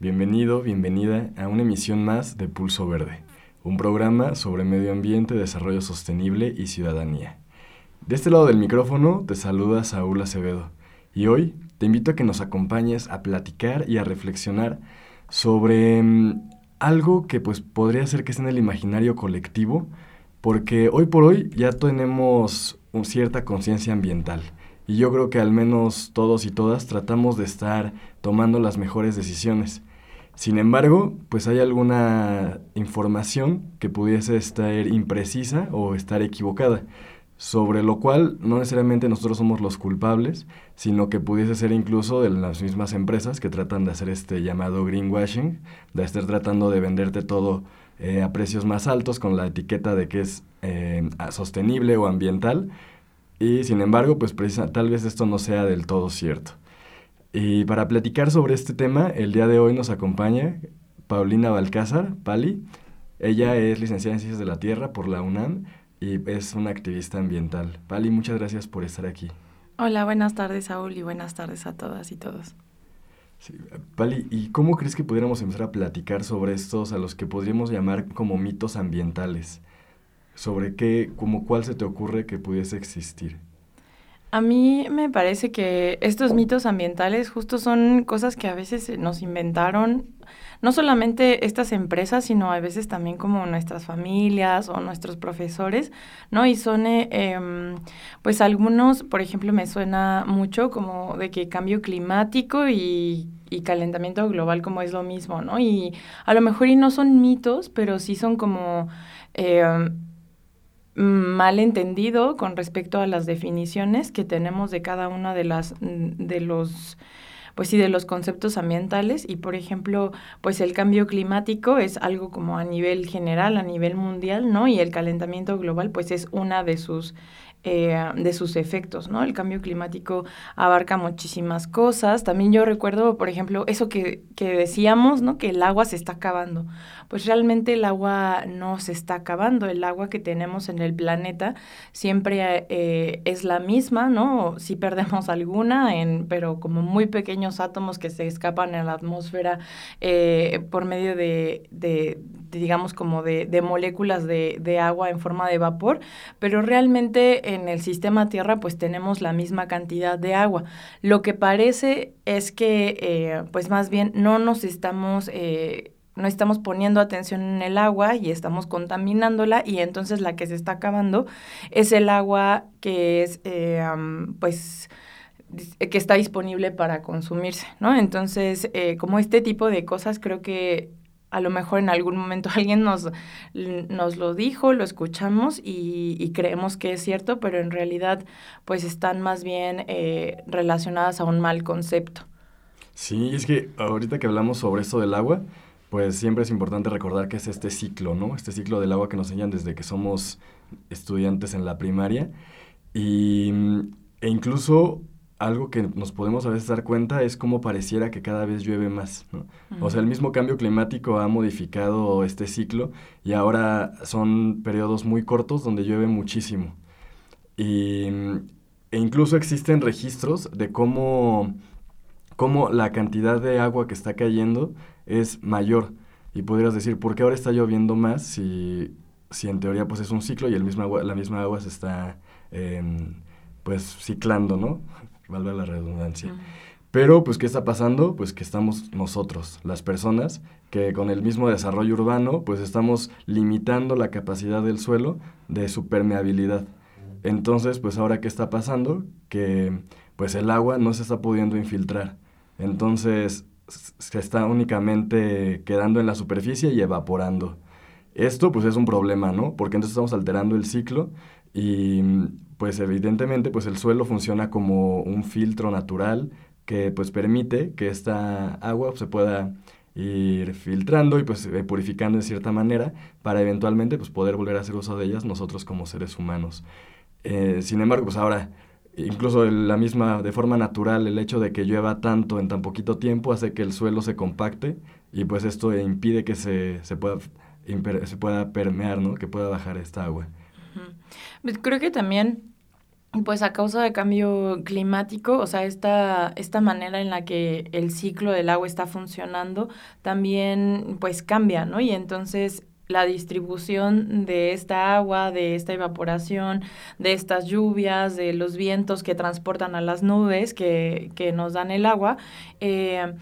Bienvenido, bienvenida a una emisión más de Pulso Verde, un programa sobre medio ambiente, desarrollo sostenible y ciudadanía. De este lado del micrófono te saluda Saúl Acevedo y hoy te invito a que nos acompañes a platicar y a reflexionar sobre mm, algo que pues podría ser que esté en el imaginario colectivo, porque hoy por hoy ya tenemos cierta conciencia ambiental y yo creo que al menos todos y todas tratamos de estar tomando las mejores decisiones. Sin embargo, pues hay alguna información que pudiese estar imprecisa o estar equivocada, sobre lo cual no necesariamente nosotros somos los culpables, sino que pudiese ser incluso de las mismas empresas que tratan de hacer este llamado greenwashing, de estar tratando de venderte todo eh, a precios más altos con la etiqueta de que es eh, sostenible o ambiental, y sin embargo, pues tal vez esto no sea del todo cierto. Y para platicar sobre este tema, el día de hoy nos acompaña Paulina Balcázar, Pali. Ella es licenciada en Ciencias de la Tierra por la UNAM y es una activista ambiental. Pali, muchas gracias por estar aquí. Hola, buenas tardes, Saúl, y buenas tardes a todas y todos. Pali, ¿y cómo crees que pudiéramos empezar a platicar sobre estos a los que podríamos llamar como mitos ambientales? sobre qué, como cuál se te ocurre que pudiese existir. A mí me parece que estos mitos ambientales justo son cosas que a veces nos inventaron, no solamente estas empresas, sino a veces también como nuestras familias o nuestros profesores, ¿no? Y son, eh, em, pues algunos, por ejemplo, me suena mucho como de que cambio climático y, y calentamiento global como es lo mismo, ¿no? Y a lo mejor y no son mitos, pero sí son como... Eh, mal entendido con respecto a las definiciones que tenemos de cada una de las de los pues sí de los conceptos ambientales y por ejemplo pues el cambio climático es algo como a nivel general a nivel mundial no y el calentamiento global pues es una de sus eh, de sus efectos, ¿no? El cambio climático abarca muchísimas cosas. También yo recuerdo, por ejemplo, eso que, que decíamos, ¿no? Que el agua se está acabando pues realmente el agua no se está acabando. El agua que tenemos en el planeta siempre eh, es la misma, ¿no? Si perdemos alguna, en, pero como muy pequeños átomos que se escapan en la atmósfera eh, por medio de, de, digamos, como de, de moléculas de, agua en forma de vapor, pero realmente en el sistema Tierra pues tenemos la misma cantidad de agua. Lo que parece es que eh, pues más bien no nos estamos no estamos poniendo atención en el agua y estamos contaminándola y entonces la que se está acabando es el agua que es, eh, pues, que está disponible para consumirse, ¿no? Entonces, eh, como este tipo de cosas, creo que a lo mejor en algún momento alguien nos, nos lo dijo, lo escuchamos y, creemos que es cierto, pero en realidad, pues, están más bien eh, relacionadas a un mal concepto. Sí, es que ahorita que hablamos sobre esto del agua, pues siempre es importante recordar que es este ciclo, ¿no? Este ciclo del agua que nos enseñan desde que somos estudiantes en la primaria. Y, e incluso algo que nos podemos a veces dar cuenta es cómo pareciera que cada vez llueve más. ¿no? O sea, el mismo cambio climático ha modificado este ciclo y ahora son periodos muy cortos donde llueve muchísimo. Y, e incluso existen registros de cómo, cómo la cantidad de agua que está cayendo es mayor. Y podrías decir, ¿por qué ahora está lloviendo más si, si en teoría pues es un ciclo y el mismo agua, la misma agua se está em, pues ciclando, ¿no? Valga la redundancia. Pero, pues, ¿qué está pasando? Pues que estamos nosotros, las personas, que con el mismo desarrollo urbano, pues estamos limitando la capacidad del suelo de su permeabilidad. Entonces, pues ahora, ¿qué está pasando? Que, pues, el agua no se está pudiendo infiltrar. Entonces, se está únicamente quedando en la superficie y evaporando. Esto pues es un problema, ¿no? Porque entonces estamos alterando el ciclo y pues evidentemente pues el suelo funciona como un filtro natural que pues permite que esta agua se pueda ir filtrando y pues eh, purificando de cierta manera para eventualmente pues poder volver a hacer uso de ellas nosotros como seres humanos. Eh, sin embargo, pues ahora, incluso la misma, de forma natural, el hecho de que llueva tanto en tan poquito tiempo hace que el suelo se compacte y pues esto impide que se, se, pueda, se pueda permear, ¿no? Que pueda bajar esta agua. Pues creo que también pues a causa de cambio climático, o sea, esta, esta manera en la que el ciclo del agua está funcionando también pues cambia, ¿no? Y entonces la distribución de esta agua, de esta evaporación, de estas lluvias, de los vientos que transportan a las nubes que, que nos dan el agua, eh,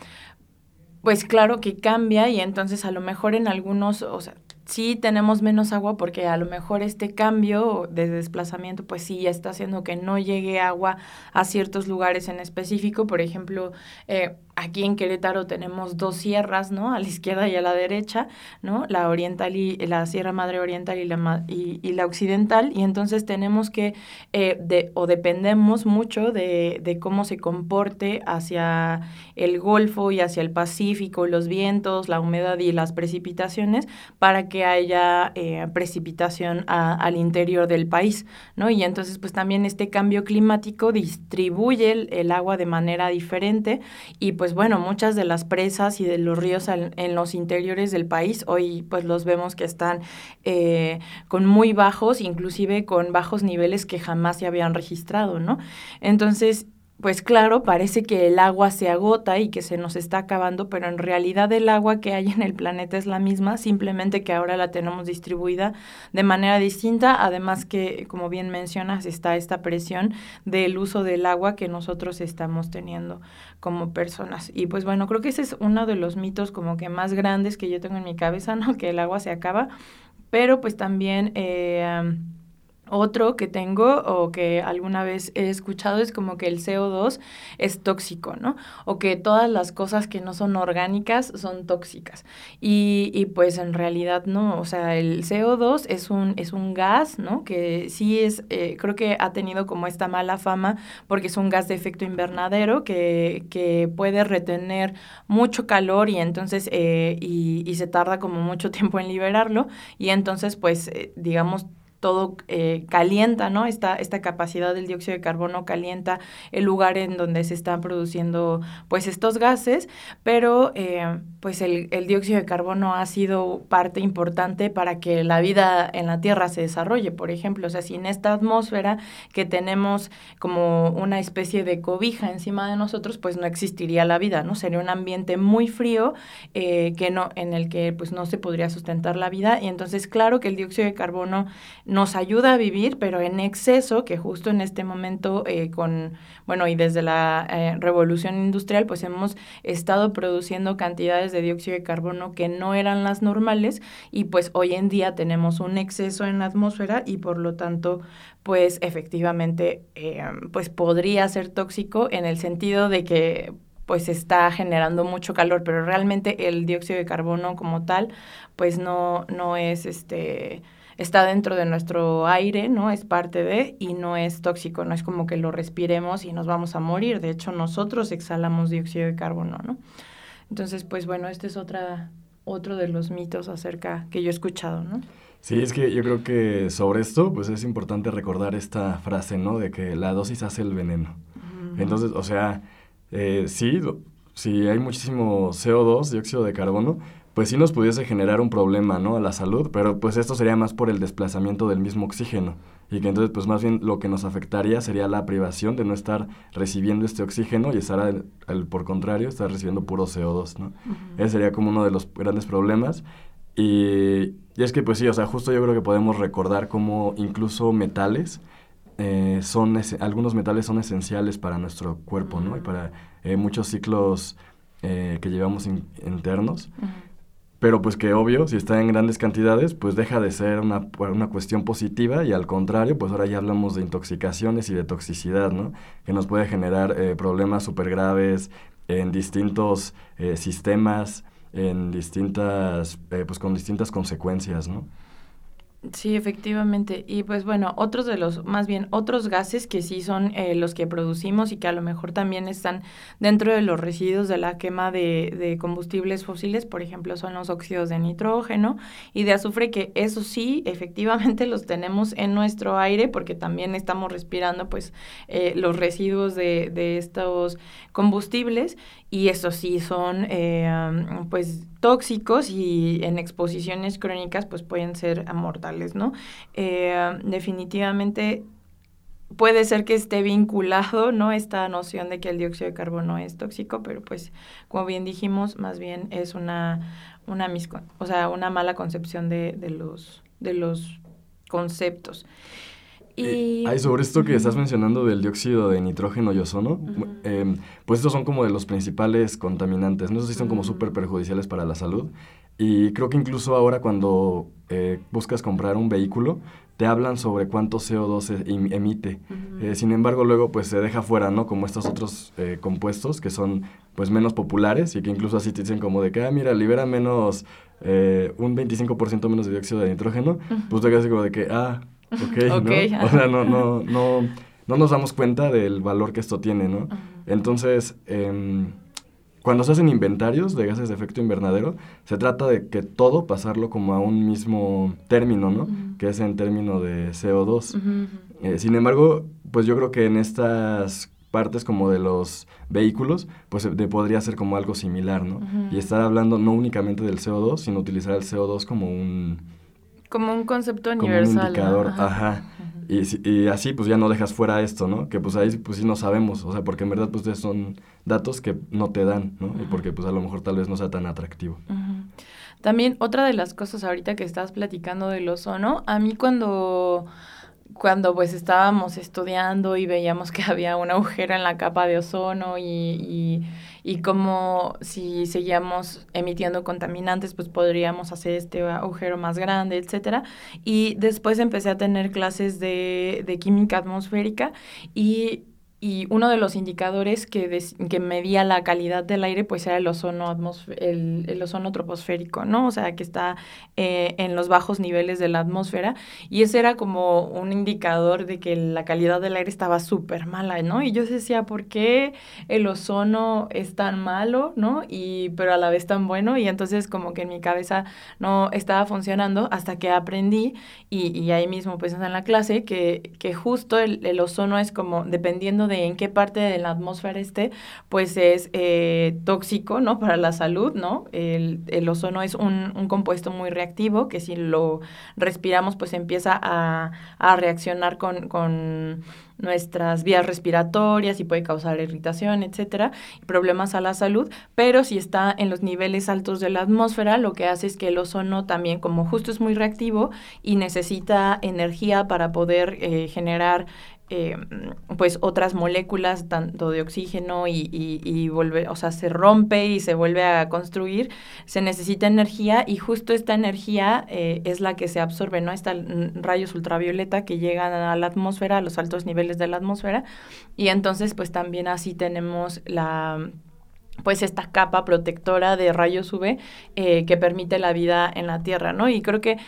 pues claro que cambia y entonces a lo mejor en algunos, o sea, sí tenemos menos agua porque a lo mejor este cambio de desplazamiento pues sí ya está haciendo que no llegue agua a ciertos lugares en específico. Por ejemplo, eh, aquí en Querétaro tenemos dos sierras, ¿no? A la izquierda y a la derecha, ¿no? La oriental y la Sierra Madre Oriental y la, y, y la occidental. Y entonces tenemos que, eh, de, o dependemos mucho de, de, cómo se comporte hacia el Golfo y hacia el Pacífico, los vientos, la humedad y las precipitaciones para que haya eh, precipitación al interior del país, ¿no? Y entonces, pues también este cambio climático distribuye el, el agua de manera diferente y pues pues bueno, muchas de las presas y de los ríos en, los interiores del país hoy pues los vemos que están eh, con muy bajos, inclusive con bajos niveles que jamás se habían registrado, ¿no? Entonces, pues claro, parece que el agua se agota y que se nos está acabando, pero en realidad el agua que hay en el planeta es la misma, simplemente que ahora la tenemos distribuida de manera distinta, además que, como bien mencionas, está esta presión del uso del agua que nosotros estamos teniendo como personas. Y pues bueno, creo que ese es uno de los mitos como que más grandes que yo tengo en mi cabeza, ¿no? Que el agua se acaba, pero pues también... Eh, otro que tengo o que alguna vez he escuchado es como que el CO2 es tóxico, ¿no? O que todas las cosas que no son orgánicas son tóxicas. Y, y pues en realidad no, o sea, el CO2 es un, es un gas, ¿no? Que sí es, eh, creo que ha tenido como esta mala fama porque es un gas de efecto invernadero que, que puede retener mucho calor y entonces, eh, y, y, se tarda como mucho tiempo en liberarlo. Y entonces, pues, eh, digamos, todo eh, calienta, ¿no? Esta, esta capacidad del dióxido de carbono calienta el lugar en donde se están produciendo pues estos gases, pero eh, pues el, el, dióxido de carbono ha sido parte importante para que la vida en la Tierra se desarrolle, por ejemplo, o sea, sin esta atmósfera que tenemos como una especie de cobija encima de nosotros, pues no existiría la vida, ¿no? Sería un ambiente muy frío eh, que no, en el que pues no se podría sustentar la vida y entonces claro que el dióxido de carbono nos ayuda a vivir, pero en exceso, que justo en este momento eh, con, bueno, y desde la eh, revolución industrial, pues hemos estado produciendo cantidades de dióxido de carbono que no eran las normales y pues hoy en día tenemos un exceso en la atmósfera y por lo tanto, pues efectivamente, eh, pues podría ser tóxico en el sentido de que pues está generando mucho calor, pero realmente el dióxido de carbono como tal, pues no, no es este está dentro de nuestro aire, ¿no? Es parte de y no es tóxico, no es como que lo respiremos y nos vamos a morir. De hecho, nosotros exhalamos dióxido de carbono, ¿no? Entonces, pues bueno, este es otra, otro de los mitos acerca que yo he escuchado, ¿no? Sí, es que yo creo que sobre esto, pues es importante recordar esta frase, ¿no? De que la dosis hace el veneno. Entonces, o sea, eh, sí, si hay muchísimo CO2, dióxido de carbono, pues sí nos pudiese generar un problema, ¿no? A la salud, pero pues esto sería más por el desplazamiento del mismo oxígeno. Y que entonces, pues más bien lo que nos afectaría sería la privación de no estar recibiendo este oxígeno y estar, al, por contrario, estar recibiendo puro CO2, ¿no? Ese sería como uno de los grandes problemas. Y, y, es que, pues sí, o sea, justo yo creo que podemos recordar cómo incluso metales, eh, son algunos metales son esenciales para nuestro cuerpo, ¿no? Y para eh, muchos ciclos eh, que llevamos internos pero pues que obvio, si está en grandes cantidades, pues deja de ser una, una, cuestión positiva y al contrario, pues ahora ya hablamos de intoxicaciones y de toxicidad, ¿no? Que nos puede generar eh, problemas súper graves en distintos eh, sistemas, en distintas, eh, pues con distintas consecuencias, ¿no? Sí, efectivamente. Y pues bueno, otros de los, más bien otros gases que sí son eh, los que producimos y que a lo mejor también están dentro de los residuos de la quema de, de, combustibles fósiles, por ejemplo, son los óxidos de nitrógeno y de azufre, que eso sí, efectivamente los tenemos en nuestro aire porque también estamos respirando pues eh, los residuos de, de estos combustibles y eso sí son eh, pues tóxicos y en exposiciones crónicas pues pueden ser mortales, ¿no? Eh, definitivamente puede ser que esté vinculado, ¿no? Esta noción de que el dióxido de carbono es tóxico, pero pues como bien dijimos, más bien es una, una, o sea, una mala concepción de, de, los, de los conceptos. Y... sobre esto que estás mencionando del dióxido de nitrógeno y ozono, em, pues estos son como de los principales contaminantes, ¿no? Esos sí son como súper perjudiciales para la salud. Y creo que incluso ahora cuando eh, buscas comprar un vehículo, te hablan sobre cuánto CO2 emite. Eh, sin embargo, luego pues se deja fuera, ¿no? Como estos otros eh, compuestos que son pues menos populares y que incluso así te dicen como de que, ah, mira, libera menos, un 25% menos de dióxido de nitrógeno. Pues te quedas como de que, ah, Ok, okay ¿no? O sea, no, no, no, no nos damos cuenta del valor que esto tiene, ¿no? Entonces, eh, cuando se hacen inventarios de gases de efecto invernadero, se trata de que todo pasarlo como a un mismo término, ¿no? Que es en término de CO2. Eh, sin embargo, pues yo creo que en estas partes como de los vehículos, pues de, podría ser como algo similar, ¿no? Y estar hablando no únicamente del CO2, sino utilizar el CO2 como un como un concepto universal. Como un indicador, ajá. Y, y, así pues ya no dejas fuera esto, ¿no? Que pues ahí pues sí no sabemos, o sea, porque en verdad pues son datos que no te dan, ¿no? Y porque pues a lo mejor tal vez no sea tan atractivo. También otra de las cosas ahorita que estás platicando del ozono, a mí cuando cuando pues estábamos estudiando y veíamos que había un agujero en la capa de ozono y, y, y como si seguíamos emitiendo contaminantes, pues podríamos hacer este agujero más grande, etcétera. Y después empecé a tener clases de, de química atmosférica y y uno de los indicadores que, que medía la calidad del aire pues era el ozono el, el, ozono troposférico, ¿no? O sea, que está eh, en los bajos niveles de la atmósfera y ese era como un indicador de que la calidad del aire estaba súper mala, ¿no? Y yo decía, ¿por qué el ozono es tan malo, ¿no? Y pero a la vez tan bueno y entonces como que en mi cabeza no estaba funcionando hasta que aprendí y, y ahí mismo pues en la clase que, que justo el, el ozono es como dependiendo de en qué parte de la atmósfera esté, pues es eh, tóxico, ¿no? Para la salud, ¿no? El, el ozono es un, un, compuesto muy reactivo que si lo respiramos, pues empieza a, a reaccionar con, con nuestras vías respiratorias y puede causar irritación, etcétera, problemas a la salud, pero si está en los niveles altos de la atmósfera, lo que hace es que el ozono también, como justo es muy reactivo y necesita energía para poder eh, generar eh, pues otras moléculas, tanto de oxígeno y, y, vuelve, o sea, se rompe y se vuelve a construir, se necesita energía y justo esta energía eh, es la que se absorbe, ¿no? Están rayos ultravioleta que llegan a la atmósfera, a los altos niveles de la atmósfera, y entonces pues también así tenemos la pues esta capa protectora de rayos UV eh, que permite la vida en la Tierra, ¿no? Y creo que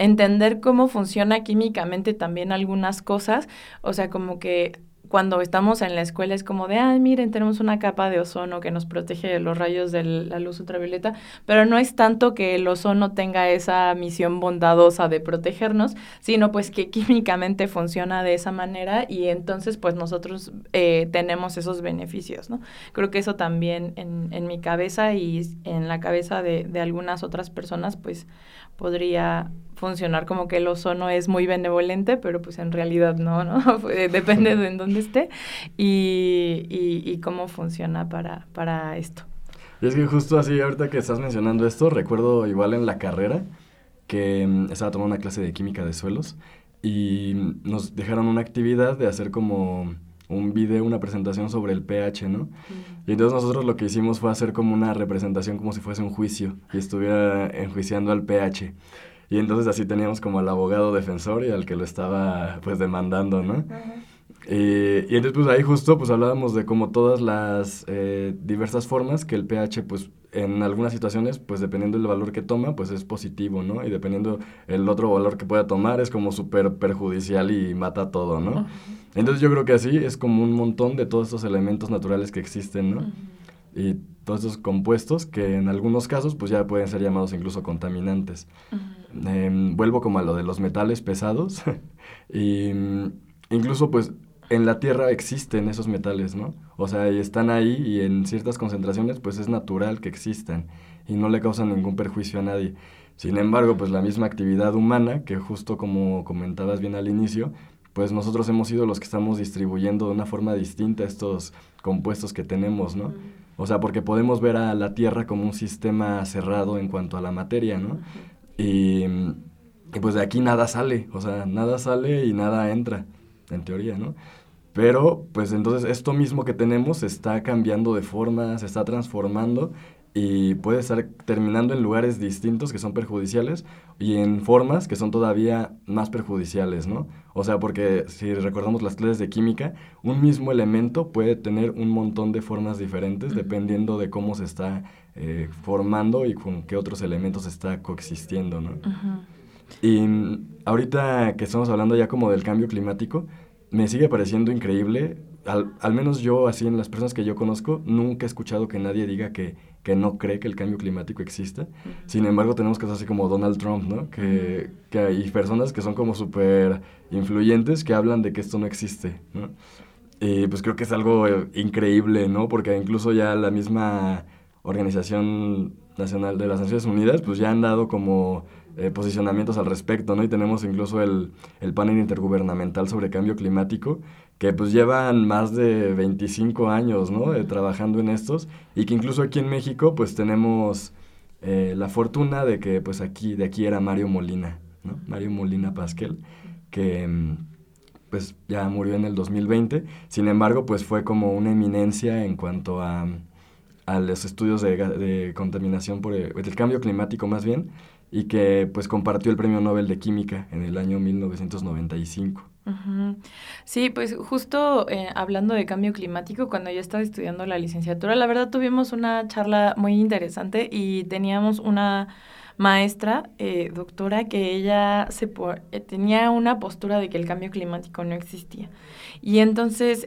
entender cómo funciona químicamente también algunas cosas, o sea, como que cuando estamos en la escuela es como de, ay, miren, tenemos una capa de ozono que nos protege de los rayos de la luz ultravioleta, pero no es tanto que el ozono tenga esa misión bondadosa de protegernos, sino pues que químicamente funciona de esa manera y entonces pues nosotros eh, tenemos esos beneficios, ¿no? Creo que eso también en, en mi cabeza y en la cabeza de, de algunas otras personas pues podría funcionar como que el ozono es muy benevolente, pero pues en realidad no, ¿no? Depende de en dónde esté y, y, cómo funciona para, para esto. Y es que justo así, ahorita que estás mencionando esto, recuerdo igual en la carrera que mm, estaba tomando una clase de química de suelos y nos dejaron una actividad de hacer como un video, una presentación sobre el pH, ¿no? Y entonces nosotros lo que hicimos fue hacer como una representación como si fuese un juicio y estuviera enjuiciando al pH. Y entonces así teníamos como al abogado defensor y al que lo estaba pues demandando, ¿no? y entonces pues ahí justo pues hablábamos de como todas las eh, diversas formas que el pH pues en algunas situaciones pues dependiendo del valor que toma pues es positivo, ¿no? Y dependiendo el otro valor que pueda tomar es como súper perjudicial y mata todo, ¿no? Entonces yo creo que así es como un montón de todos estos elementos naturales que existen, ¿no? Y todos estos compuestos que en algunos casos pues ya pueden ser llamados incluso contaminantes. Em, vuelvo como a lo de los metales pesados y mm, incluso pues en la Tierra existen esos metales, ¿no? O sea, están ahí y en ciertas concentraciones pues es natural que existan y no le causan ningún perjuicio a nadie. Sin embargo, pues la misma actividad humana, que justo como comentabas bien al inicio, pues nosotros hemos sido los que estamos distribuyendo de una forma distinta estos compuestos que tenemos, ¿no? O sea, porque podemos ver a la Tierra como un sistema cerrado en cuanto a la materia, ¿no? y, y, pues de aquí nada sale, o sea, nada sale y nada entra, en teoría, ¿no? Pero pues entonces esto mismo que tenemos está cambiando de forma, se está transformando y puede estar terminando en lugares distintos que son perjudiciales y en formas que son todavía más perjudiciales, ¿no? O sea, porque si recordamos las clases de química, un mismo elemento puede tener un montón de formas diferentes dependiendo de cómo se está eh, formando y con qué otros elementos está coexistiendo, ¿no? Y ahorita que estamos hablando ya como del cambio climático, me sigue pareciendo increíble, al, al menos yo, así en las personas que yo conozco, nunca he escuchado que nadie diga que que no cree que el cambio climático exista. Sin embargo, tenemos casos así como Donald Trump, ¿no? Que, que hay personas que son como súper influyentes que hablan de que esto no existe, ¿no? Y pues creo que es algo eh, increíble, ¿no? Porque incluso ya la misma Organización Nacional de las Naciones Unidas, pues ya han dado como eh, posicionamientos al respecto, ¿no? Y tenemos incluso el, el panel intergubernamental sobre cambio climático, que pues llevan más de 25 años, ¿no? trabajando en estos y que incluso aquí en México pues tenemos eh, la fortuna de que pues aquí, de aquí era Mario Molina, ¿no? Mario Molina Pasquel, que mm, pues ya murió en el 2020, sin embargo pues fue como una eminencia en cuanto a, a los estudios de, de contaminación por el, el cambio climático más bien, y que pues compartió el Premio Nobel de Química en el año 1995. Sí, pues justo eh, hablando de cambio climático, cuando yo estaba estudiando la licenciatura, la verdad tuvimos una charla muy interesante y teníamos una maestra, eh, doctora, que ella se eh, tenía una postura de que el cambio climático no existía. Y entonces,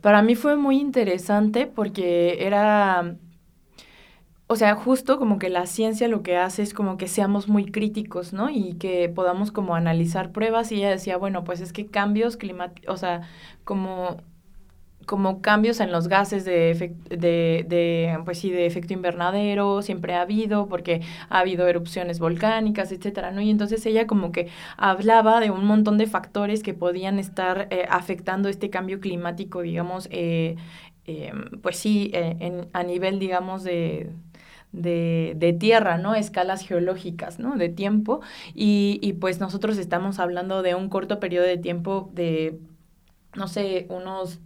para mí fue muy interesante porque era o sea, justo como que la ciencia lo que hace es como que seamos muy críticos, ¿no? Y que podamos como analizar pruebas y ella decía, bueno, pues es que cambios climáticos, o sea, como como cambios en los gases de, de, de, pues sí, de efecto invernadero, siempre ha habido, porque ha habido erupciones volcánicas, etcétera, ¿no? Y entonces ella como que hablaba de un montón de factores que podían estar eh, afectando este cambio climático, digamos, eh, eh, pues sí, en, a nivel, digamos, de de, de, tierra, ¿no? Escalas geológicas, ¿no? De tiempo. Y, y pues nosotros estamos hablando de un corto periodo de tiempo de, no sé, unos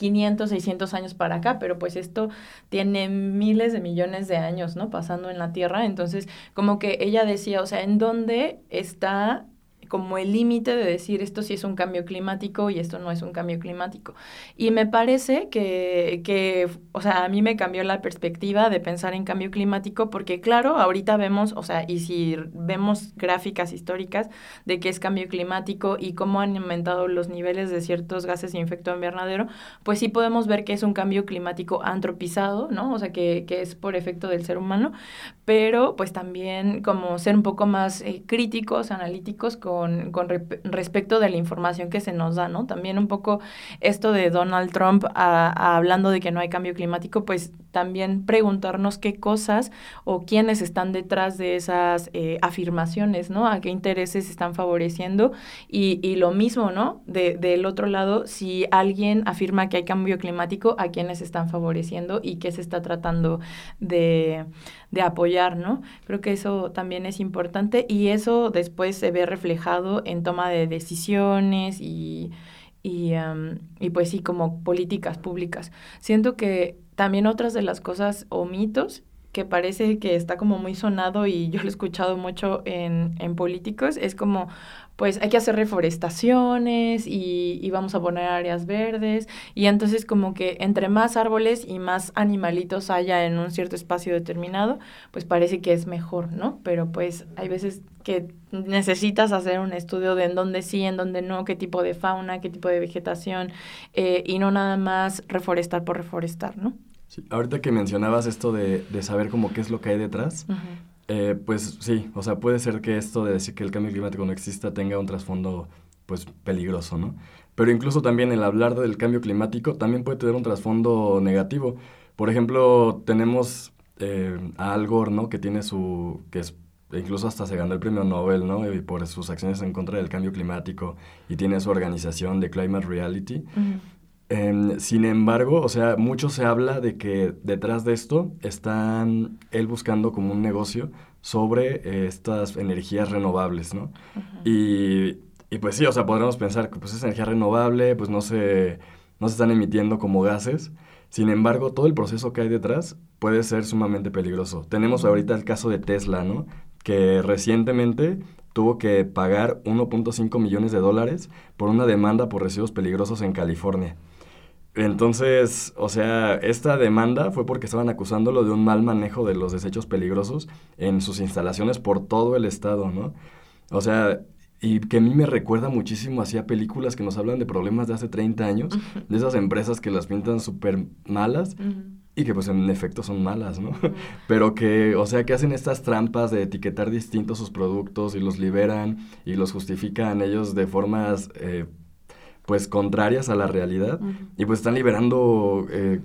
500, 600 años para acá, pero pues esto tiene miles de millones de años, ¿no? Pasando en la Tierra. Entonces, como que ella decía, o sea, ¿en dónde está como el límite de decir esto sí es un cambio climático y esto no es un cambio climático. Y me parece que, que, o sea, a mí me cambió la perspectiva de pensar en cambio climático porque, claro, ahorita vemos, o sea, y si vemos gráficas históricas de qué es cambio climático y cómo han aumentado los niveles de ciertos gases de efecto invernadero, pues sí podemos ver que es un cambio climático antropizado, ¿no? O sea, que, que es por efecto del ser humano, pero pues también como ser un poco más eh, críticos, analíticos con con, respecto de la información que se nos da, ¿no? También un poco esto de Donald Trump hablando de que no hay cambio climático, pues también preguntarnos qué cosas o quiénes están detrás de esas eh, afirmaciones, ¿no? A qué intereses están favoreciendo y, y lo mismo, ¿no? De, del otro lado, si alguien afirma que hay cambio climático, a quiénes están favoreciendo y qué se está tratando de, de apoyar, ¿no? Creo que eso también es importante y eso después se ve reflejado en toma de decisiones y, y, y pues sí, como políticas públicas. Siento que también otras de las cosas o mitos que parece que está como muy sonado y yo lo he escuchado mucho en, en políticos, es como, pues hay que hacer reforestaciones y, y, vamos a poner áreas verdes y entonces como que entre más árboles y más animalitos haya en un cierto espacio determinado, pues parece que es mejor, ¿no? Pero pues hay veces que necesitas hacer un estudio de en dónde sí, en dónde no, qué tipo de fauna, qué tipo de vegetación eh, y no nada más reforestar por reforestar, ¿no? Sí, ahorita que mencionabas esto de, de saber como qué es lo que hay detrás, eh, pues sí, o sea, puede ser que esto de decir que el cambio climático no exista tenga un trasfondo pues peligroso, ¿no? Pero incluso también el hablar del cambio climático también puede tener un trasfondo negativo. Por ejemplo, tenemos eh, a Al Gore, ¿no? Que tiene su, que es, incluso hasta se ganó el premio Nobel, ¿no? Y por sus acciones en contra del cambio climático y tiene su organización de Climate Reality. Eh, sin embargo, o sea, mucho se habla de que detrás de esto están él buscando como un negocio sobre eh, estas energías renovables, ¿no? y, y, pues sí, o sea, podríamos pensar que pues es energía renovable, pues no se, no se están emitiendo como gases. Sin embargo, todo el proceso que hay detrás puede ser sumamente peligroso. Tenemos ahorita el caso de Tesla, ¿no? Que recientemente tuvo que pagar 1.5 millones de dólares por una demanda por residuos peligrosos en California. Entonces, o sea, esta demanda fue porque estaban acusándolo de un mal manejo de los desechos peligrosos en sus instalaciones por todo el estado, ¿no? O sea, y que a mí me recuerda muchísimo hacia películas que nos hablan de problemas de hace 30 años, de esas empresas que las pintan súper malas y que pues en efecto son malas, ¿no? Pero que, o sea, que hacen estas trampas de etiquetar distintos sus productos y los liberan y los justifican ellos de formas... Eh, pues contrarias a la realidad y pues están liberando eh,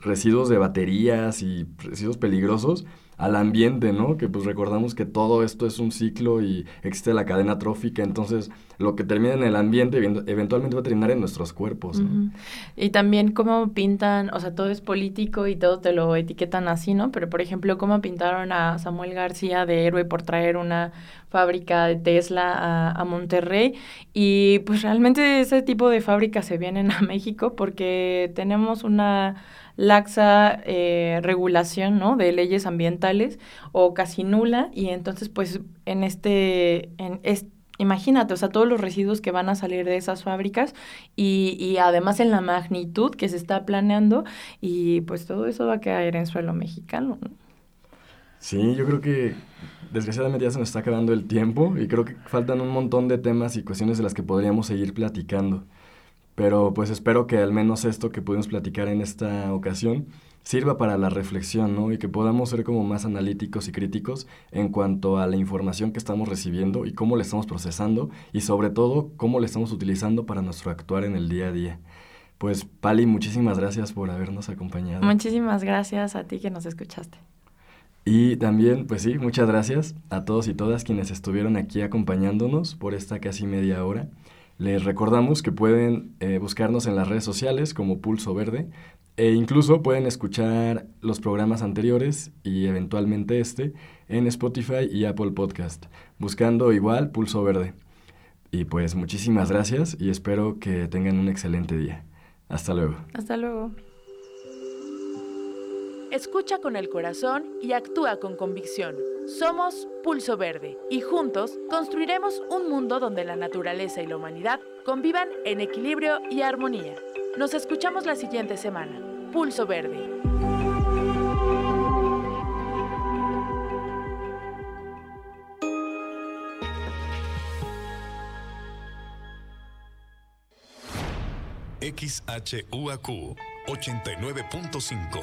residuos de baterías y residuos peligrosos al ambiente, ¿no? Que pues recordamos que todo esto es un ciclo y existe la cadena trófica, entonces lo que termina en el ambiente eventualmente va a terminar en nuestros cuerpos, ¿no? Y también cómo pintan, o sea, todo es político y todo te lo etiquetan así, ¿no? Pero por ejemplo, cómo pintaron a Samuel García de héroe por traer una fábrica de Tesla a, Monterrey y pues realmente ese tipo de fábricas se vienen a México porque tenemos una laxa eh, regulación ¿no? de leyes ambientales o casi nula y entonces pues en este, en imagínate, o sea, todos los residuos que van a salir de esas fábricas y, y, además en la magnitud que se está planeando y pues todo eso va a caer en suelo mexicano. Sí, yo creo que desgraciadamente ya se nos está acabando el tiempo y creo que faltan un montón de temas y cuestiones de las que podríamos seguir platicando. Pero pues espero que al menos esto que pudimos platicar en esta ocasión sirva para la reflexión, ¿no? Y que podamos ser como más analíticos y críticos en cuanto a la información que estamos recibiendo y cómo la estamos procesando y sobre todo cómo la estamos utilizando para nuestro actuar en el día a día. Pues Pali, muchísimas gracias por habernos acompañado. Muchísimas gracias a ti que nos escuchaste. Y también, pues sí, muchas gracias a todos y todas quienes estuvieron aquí acompañándonos por esta casi media hora. Les recordamos que pueden eh, buscarnos en las redes sociales como Pulso Verde e incluso pueden escuchar los programas anteriores y eventualmente este en Spotify y Apple Podcast, buscando igual Pulso Verde. Y pues muchísimas gracias y espero que tengan un excelente día. Hasta luego. Hasta luego. Escucha con el corazón y actúa con convicción. Somos Pulso Verde y juntos construiremos un mundo donde la naturaleza y la humanidad convivan en equilibrio y armonía. Nos escuchamos la siguiente semana. Pulso Verde. XHUAQ 89.5